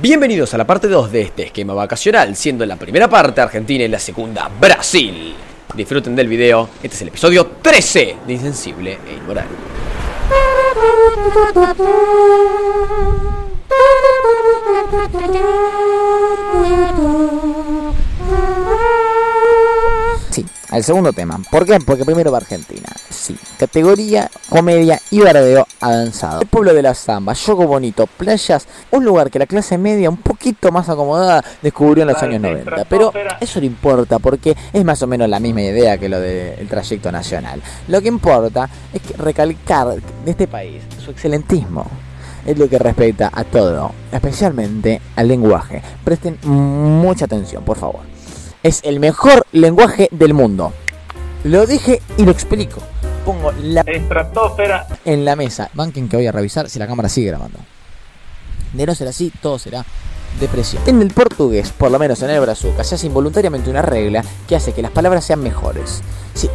Bienvenidos a la parte 2 de este esquema vacacional, siendo la primera parte Argentina y la segunda Brasil. Disfruten del video, este es el episodio 13 de Insensible e Inmoral. Al segundo tema. ¿Por qué? Porque primero va Argentina. Sí, categoría, comedia y bardeo avanzado. El pueblo de la samba, yogo bonito, playas, un lugar que la clase media un poquito más acomodada descubrió en los años 90. Pero eso no importa porque es más o menos la misma idea que lo del trayecto nacional. Lo que importa es que recalcar de este país su excelentismo es lo que respecta a todo, especialmente al lenguaje. Presten mucha atención, por favor. Es el mejor lenguaje del mundo. Lo dije y lo explico. Pongo la Estratosfera. en la mesa. Banquen que voy a revisar si la cámara sigue grabando. De no ser así, todo será depresión. En el portugués, por lo menos en el brazuca, se hace involuntariamente una regla que hace que las palabras sean mejores. Sí,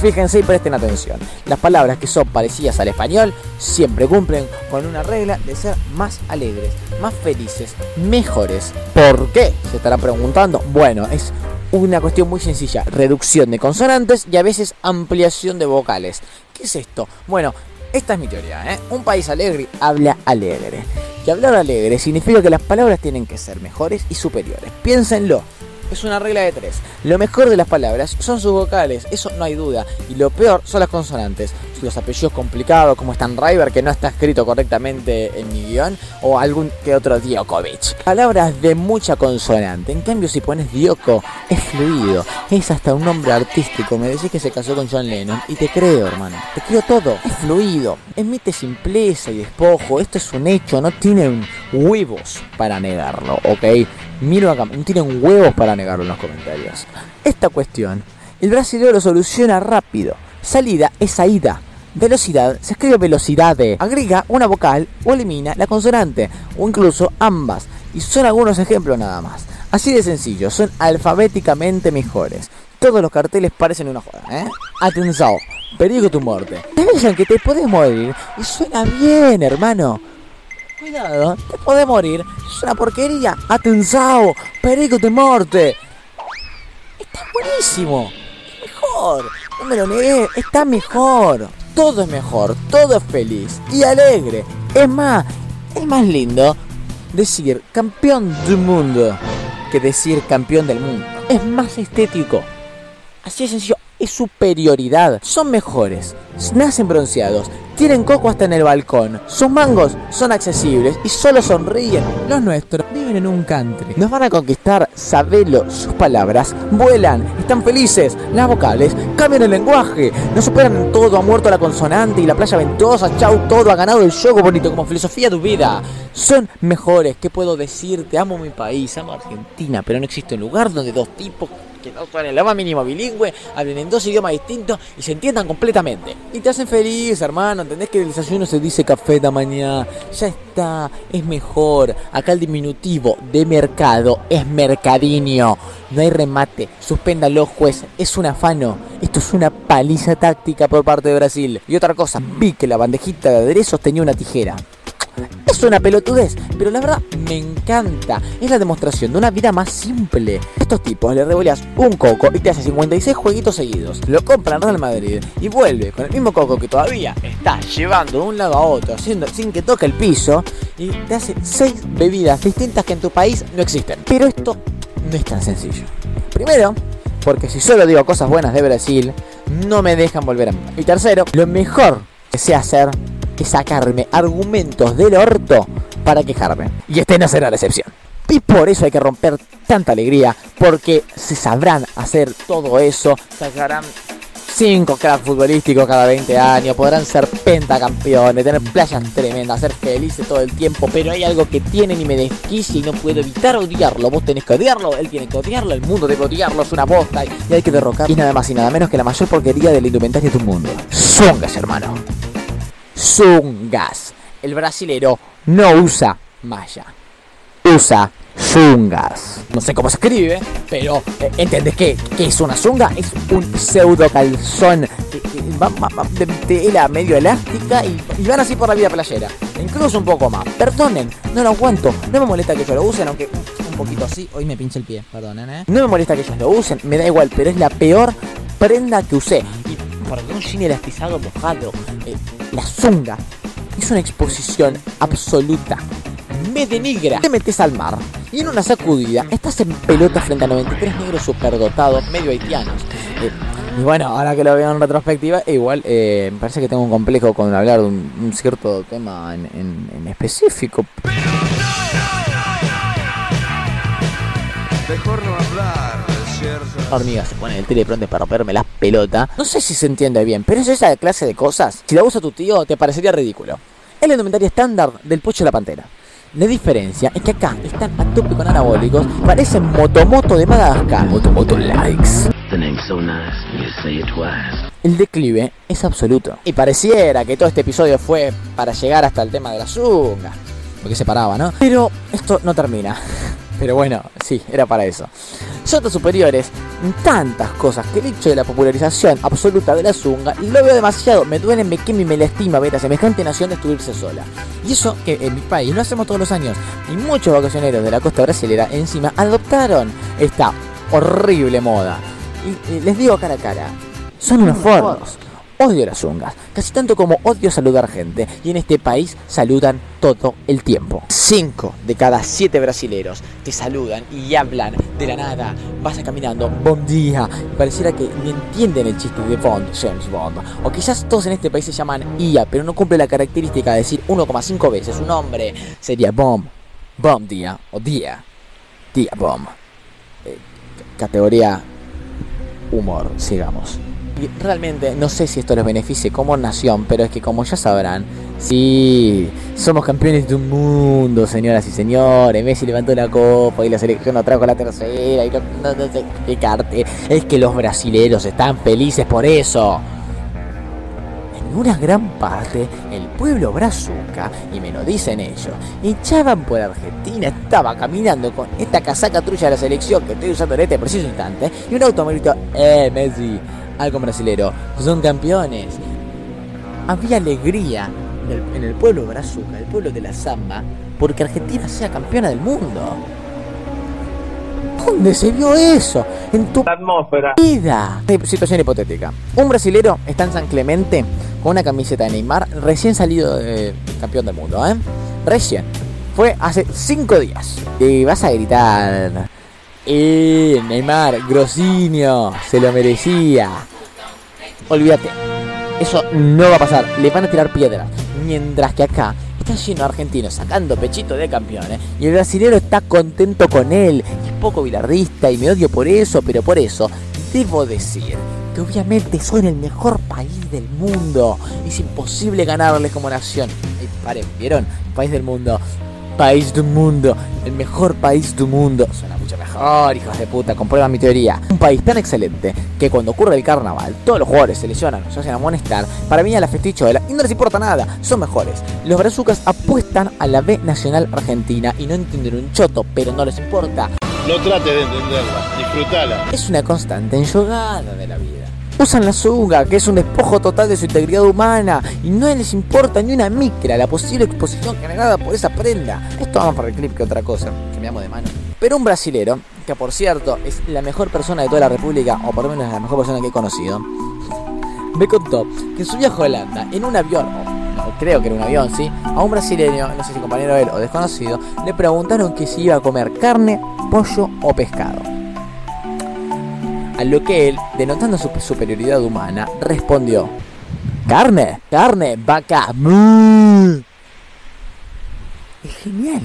fíjense y presten atención. Las palabras que son parecidas al español siempre cumplen con una regla de ser más alegres, más felices, mejores. ¿Por qué? Se estará preguntando. Bueno, es una cuestión muy sencilla. Reducción de consonantes y a veces ampliación de vocales. ¿Qué es esto? Bueno, esta es mi teoría, ¿eh? Un país alegre habla alegre. Y hablar alegre significa que las palabras tienen que ser mejores y superiores. Piénsenlo. Es una regla de tres. Lo mejor de las palabras son sus vocales, eso no hay duda. Y lo peor son las consonantes. Los apellidos complicados como Stan River que no está escrito correctamente en mi guion. O algún que otro Djokovic. Palabras de mucha consonante. En cambio si pones Dioko es fluido. Es hasta un nombre artístico. Me decís que se casó con John Lennon. Y te creo hermano. Te creo todo. Es fluido. Emite simpleza y despojo. Esto es un hecho. No tienen huevos para negarlo. Ok. Miro acá, no tienen huevos para negarlo en los comentarios. Esta cuestión, el brasileño lo soluciona rápido. Salida es saída. Velocidad se escribe velocidad. Agrega una vocal o elimina la consonante. O incluso ambas. Y son algunos ejemplos nada más. Así de sencillo, son alfabéticamente mejores. Todos los carteles parecen una joda, ¿eh? Atención, peligro tu muerte. Te dicen que te puedes morir y suena bien, hermano. Cuidado, te podés morir. Es una porquería. Atención, perico de muerte. Está buenísimo. Mejor. No me lo negué. Está mejor. Todo es mejor. Todo es feliz y alegre. Es más, es más lindo decir campeón del mundo que decir campeón del mundo. Es más estético. Así de sencillo. Es superioridad. Son mejores. Nacen bronceados. Tienen coco hasta en el balcón. Sus mangos son accesibles y solo sonríen. Los nuestros viven en un country. Nos van a conquistar, sabelo, sus palabras. Vuelan, están felices. Las vocales cambian el lenguaje. No superan todo. Ha muerto la consonante y la playa ventosa. Chau, todo ha ganado el juego bonito como filosofía de tu vida. Son mejores. ¿Qué puedo decirte? Amo mi país, amo Argentina, pero no existe un lugar donde dos tipos que no son en lo más mínimo bilingüe, hablen en dos idiomas distintos y se entiendan completamente. Y te hacen feliz, hermano. ¿Entendés que el desayuno se dice café de mañana? Ya está, es mejor. Acá el diminutivo de mercado es mercadinho. No hay remate. Suspéndalo, juez. Es un afano. Esto es una paliza táctica por parte de Brasil. Y otra cosa, vi que la bandejita de aderezos tenía una tijera. Es una pelotudez, pero la verdad me encanta. Es la demostración de una vida más simple. Estos tipos le revoleas un coco y te hace 56 jueguitos seguidos. Lo compran Real Madrid y vuelve con el mismo coco que todavía está llevando de un lado a otro haciendo, sin que toque el piso y te hace 6 bebidas distintas que en tu país no existen. Pero esto no es tan sencillo. Primero, porque si solo digo cosas buenas de Brasil, no me dejan volver a mí. Y tercero, lo mejor que sé hacer es sacarme argumentos del orto para quejarme. Y este no será la excepción. Y por eso hay que romper tanta alegría, porque se sabrán hacer todo eso, sacarán 5 cracks futbolísticos cada 20 años, podrán ser pentacampeones, tener playas tremendas, ser felices todo el tiempo, pero hay algo que tienen y me desquicia y no puedo evitar odiarlo. Vos tenés que odiarlo, él tiene que odiarlo, el mundo debe odiarlo, es una bosta y hay que derrocar. Y nada más y nada menos que la mayor porquería del indumentario de tu mundo. Zungas, hermano. Zungas. El brasilero no usa malla, usa zungas. No sé cómo se escribe, pero eh, ¿entendés qué, qué es una zunga? Es un pseudo calzón de tela medio elástica y, van así por la vida playera. Incluso un poco más. Perdonen, no lo aguanto. No me molesta que ellos lo usen, aunque un poquito así. Hoy me pincha el pie, perdonen, ¿eh? No me molesta que ellos lo usen, me da igual, pero es la peor prenda que usé. Y porque un jean elastizado mojado, eh, la zunga, es una exposición absoluta. Me denigra. Te metes al mar y en una sacudida estás en pelota frente a 93 negros superdotados, medio haitianos. Eh, y bueno, ahora que lo veo en retrospectiva, igual eh, me parece que tengo un complejo con hablar de un, cierto tema en, específico. Mejor no hablar, hormiga se pone en el teleprompter para romperme la pelota. No sé si se entiende bien, pero es esa clase de cosas. Si la usa tu tío, te parecería ridículo. Es la indumentaria estándar del pocho de la pantera. La diferencia es que acá están a tope con anabólicos, parecen motomoto de Madagascar. Motomoto likes. The name's so nice, you say it twice. El declive es absoluto. Y pareciera que todo este episodio fue para llegar hasta el tema de la zunga. Porque se paraba, ¿no? Pero esto no termina. Pero bueno, sí, era para eso. Sotos superiores, tantas cosas que el hecho de la popularización absoluta de la zunga lo veo demasiado. Me duele, me quema y me lastima ver a semejante nación destruirse sola. Y eso que en mi país lo hacemos todos los años. Y muchos vacacioneros de la costa brasilera encima adoptaron esta horrible moda. Y, les digo cara a cara, son unos forros. Odio las zungas, casi tanto como odio saludar gente, y en este país saludan todo el tiempo. Cinco de cada siete brasileros te saludan y hablan de la nada. Vas caminando, buen día, y pareciera que ni entienden el chiste de Bond, James Bond. O quizás todos en este país se llaman IA, pero no cumple la característica de decir 1,5 veces su nombre. Sería Bomb, Bomb Día, o Día, Día Bomb. Eh, categoría humor, sigamos. Y realmente no sé si esto les beneficie como nación, pero es que como ya sabrán, sí, somos campeones de un mundo, señoras y señores. Messi levantó la copa y la selección no trajo la tercera y no, no- no sé explicarte. Es que los brasileros están felices por eso. En una gran parte, el pueblo brazuca, y me lo dicen ellos, echaban por Argentina, estaba caminando con esta casaca trucha de la selección que estoy usando en este preciso instante, y un automovilito, eh, Messi, algo brasilero, son campeones. Había alegría en el, pueblo brazuca, el pueblo de la samba, porque Argentina sea campeona del mundo. ¿Dónde se vio eso? En tu vida. Situación hipotética. Un brasilero está en San Clemente con una camiseta de Neymar recién salido de campeón del mundo, ¿eh? Recién. Fue hace cinco días. Y vas a gritar. ¡Eh, Neymar, Grosinio! Se lo merecía. Olvídate. Eso no va a pasar. Le van a tirar piedras. Mientras que acá está lleno de argentinos sacando pechito de campeones. Y el brasilero está contento con él. Es poco bilardista y me odio por eso, pero por eso debo decir que obviamente son el mejor país del mundo. Es imposible ganarles como nación. Paren, ¿vieron? País del mundo. País del mundo. El mejor país del mundo. Suena mucho mejor, hijos de puta. Comprueba mi teoría. Un país tan excelente que cuando ocurre el carnaval, todos los jugadores se lesionan, se hacen amonestar para venir a la festichola y no les importa nada. Son mejores. Los brazucas apuestan a la B Nacional Argentina y no entienden un choto, pero no les importa. No trate de entenderla, disfrutala. Es una constante enjugada de la vida. Usan la zunga, que es un despojo total de su integridad humana, y no les importa ni una micra la posible exposición generada por esa prenda. Esto vamos para el clip que otra cosa, que me amo de mano. Pero un brasilero, que por cierto es la mejor persona de toda la República, o por lo menos la mejor persona que he conocido, me contó que en su viaje a Holanda, en un avión, o creo que era un avión, ¿sí? A un brasileño, no sé si compañero de él o desconocido, le preguntaron que si iba a comer carne, pollo o pescado. A lo que él, denotando su superioridad humana, respondió: Carne, carne, vaca, mu. Es genial,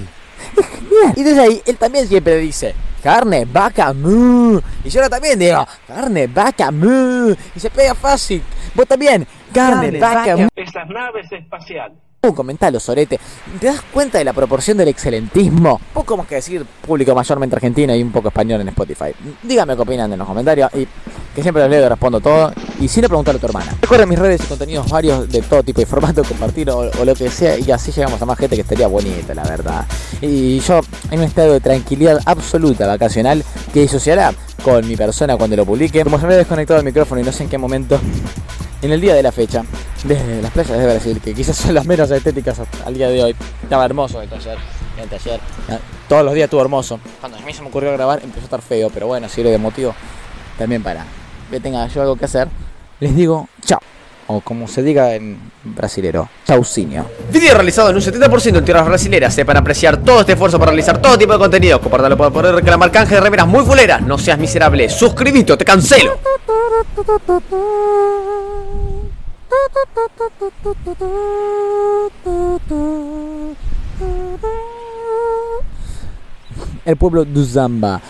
es genial. Y desde ahí, él también siempre dice: Carne, vaca, mu. Y yo ahora también digo: Carne, vaca, mu. Y se pega fácil. Vos también: Carne, vaca, mu. Esas naves espaciales. Uh, comentalo, Sorete. ¿Te das cuenta de la proporción del excelentismo? Poco más que decir público mayormente argentino y un poco español en Spotify. Dígame qué opinan en los comentarios y que siempre los leo y respondo todo, y sin preguntarle a tu hermana. Recuerda mis redes y contenidos varios de todo tipo de formato, compartir o, lo que sea, y así llegamos a más gente que estaría bonita, la verdad. Y yo en un estado de tranquilidad absoluta vacacional que disociará con mi persona cuando lo publique. Como se me ha desconectado el micrófono y no sé en qué momento, en el día de la fecha, desde las playas de Brasil, que quizás son las menos estéticas al día de hoy, estaba hermoso el taller, el taller, ah, todos los días estuvo hermoso. Cuando a mí se me ocurrió grabar empezó a estar feo, pero bueno, sirve de motivo también para que tenga yo algo que hacer. Les digo chao, o como se diga en brasilero, chaucinio. Video realizado en un 70% en tierras brasileras. Sepan apreciar todo este esfuerzo para realizar todo tipo de contenido. Compártalo para poder reclamar canje de remeras muy fuleras. No seas miserable. Suscribito, te cancelo. El pueblo de Zamba